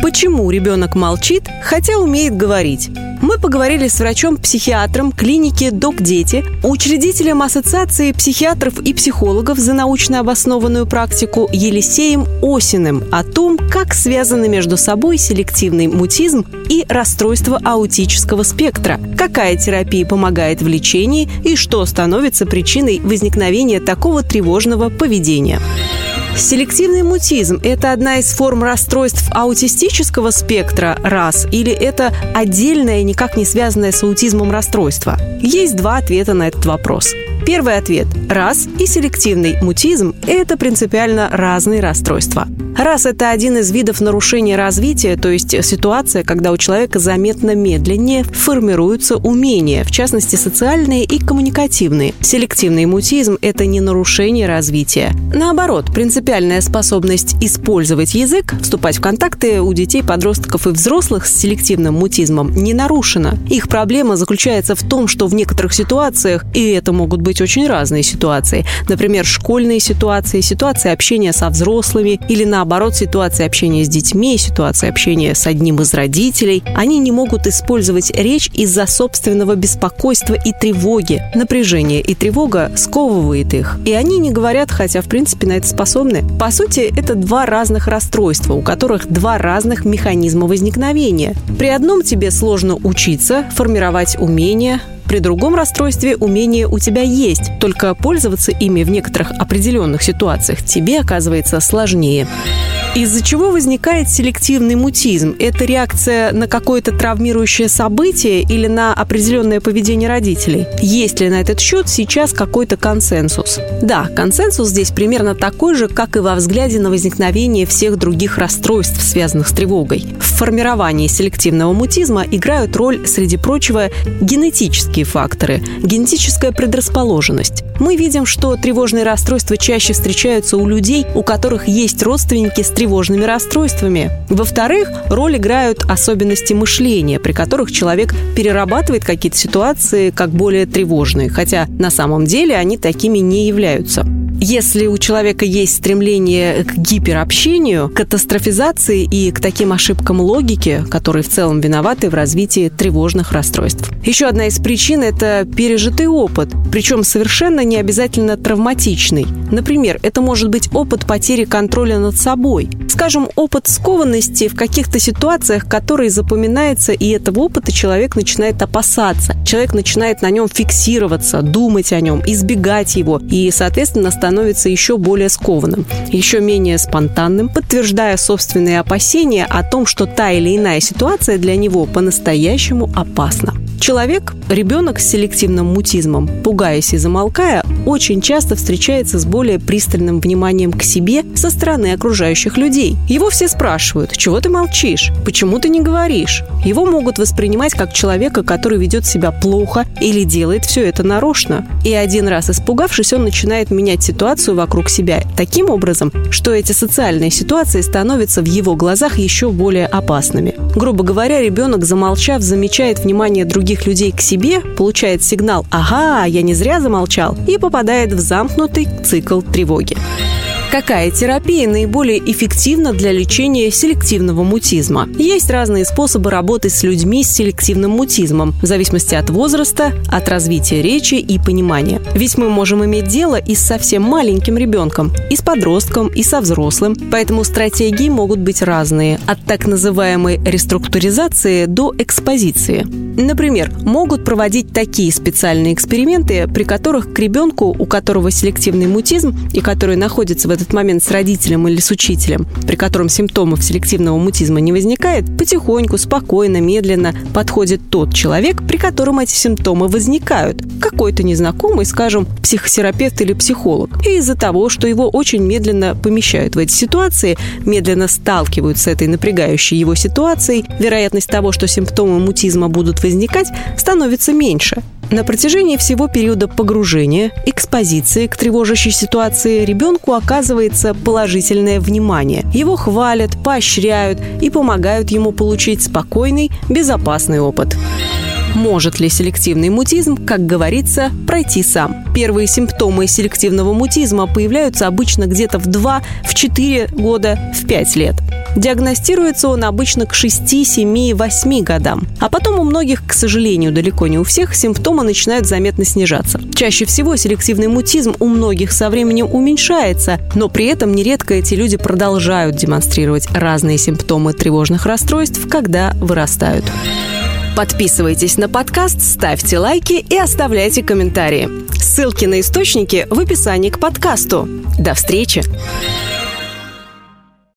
Почему ребенок молчит, хотя умеет говорить? Мы поговорили с врачом-психиатром клиники «Док Дети», учредителем Ассоциации психиатров и психологов за научно обоснованную практику Елисеем Осиным о том, как связаны между собой селективный мутизм и расстройство аутического спектра, какая терапия помогает в лечении и что становится причиной возникновения такого тревожного поведения. Селективный мутизм – это одна из форм расстройств аутистического спектра раз или это отдельное, никак не связанное с аутизмом расстройство? Есть два ответа на этот вопрос. Первый ответ – раз и селективный мутизм – это принципиально разные расстройства. Раз – это один из видов нарушения развития, то есть ситуация, когда у человека заметно медленнее формируются умения, в частности социальные и коммуникативные. Селективный мутизм – это не нарушение развития. Наоборот, принципиальная способность использовать язык, вступать в контакты у детей, подростков и взрослых с селективным мутизмом не нарушена. Их проблема заключается в том, что в некоторых ситуациях, и это могут быть очень разные ситуации, например, школьные ситуации, ситуации общения со взрослыми или наоборот ситуации общения с детьми, ситуации общения с одним из родителей, они не могут использовать речь из-за собственного беспокойства и тревоги. Напряжение и тревога сковывает их. И они не говорят, хотя в принципе на это способны. По сути, это два разных расстройства, у которых два разных механизма возникновения. При одном тебе сложно учиться, формировать умения, при другом расстройстве умение у тебя есть, только пользоваться ими в некоторых определенных ситуациях тебе оказывается сложнее. Из-за чего возникает селективный мутизм? Это реакция на какое-то травмирующее событие или на определенное поведение родителей? Есть ли на этот счет сейчас какой-то консенсус? Да, консенсус здесь примерно такой же, как и во взгляде на возникновение всех других расстройств, связанных с тревогой. В формировании селективного мутизма играют роль, среди прочего, генетические факторы, генетическая предрасположенность. Мы видим, что тревожные расстройства чаще встречаются у людей, у которых есть родственники с тревожными расстройствами. Во-вторых, роль играют особенности мышления, при которых человек перерабатывает какие-то ситуации как более тревожные, хотя на самом деле они такими не являются. Если у человека есть стремление к гиперобщению, катастрофизации и к таким ошибкам логики, которые в целом виноваты в развитии тревожных расстройств. Еще одна из причин – это пережитый опыт, причем совершенно не обязательно травматичный. Например, это может быть опыт потери контроля над собой. Скажем, опыт скованности в каких-то ситуациях, который запоминается, и этого опыта человек начинает опасаться. Человек начинает на нем фиксироваться, думать о нем, избегать его, и, соответственно, становится еще более скованным, еще менее спонтанным, подтверждая собственные опасения о том, что та или иная ситуация для него по-настоящему опасна. Человек, ребенок с селективным мутизмом, пугаясь и замолкая, очень часто встречается с более пристальным вниманием к себе со стороны окружающих людей. Его все спрашивают, чего ты молчишь, почему ты не говоришь. Его могут воспринимать как человека, который ведет себя плохо или делает все это нарочно. И один раз испугавшись, он начинает менять ситуацию вокруг себя таким образом, что эти социальные ситуации становятся в его глазах еще более опасными. Грубо говоря, ребенок, замолчав, замечает внимание других людей к себе, получает сигнал «Ага, я не зря замолчал» и попадает в замкнутый цикл тревоги. Какая терапия наиболее эффективна для лечения селективного мутизма? Есть разные способы работы с людьми с селективным мутизмом, в зависимости от возраста, от развития речи и понимания. Ведь мы можем иметь дело и с совсем маленьким ребенком, и с подростком, и со взрослым. Поэтому стратегии могут быть разные, от так называемой реструктуризации до экспозиции. Например, могут проводить такие специальные эксперименты, при которых к ребенку, у которого селективный мутизм и который находится в этот момент с родителем или с учителем, при котором симптомов селективного мутизма не возникает, потихоньку, спокойно, медленно подходит тот человек, при котором эти симптомы возникают. Какой-то незнакомый, скажем, психотерапевт или психолог. И из-за того, что его очень медленно помещают в эти ситуации, медленно сталкивают с этой напрягающей его ситуацией, вероятность того, что симптомы мутизма будут возникать, становится меньше. На протяжении всего периода погружения, экспозиции к тревожащей ситуации ребенку оказывается положительное внимание. Его хвалят, поощряют и помогают ему получить спокойный, безопасный опыт. Может ли селективный мутизм, как говорится, пройти сам? Первые симптомы селективного мутизма появляются обычно где-то в 2, в 4 года, в 5 лет. Диагностируется он обычно к 6, 7, 8 годам. А потом у многих, к сожалению, далеко не у всех, симптомы начинают заметно снижаться. Чаще всего селективный мутизм у многих со временем уменьшается, но при этом нередко эти люди продолжают демонстрировать разные симптомы тревожных расстройств, когда вырастают. Подписывайтесь на подкаст, ставьте лайки и оставляйте комментарии. Ссылки на источники в описании к подкасту. До встречи!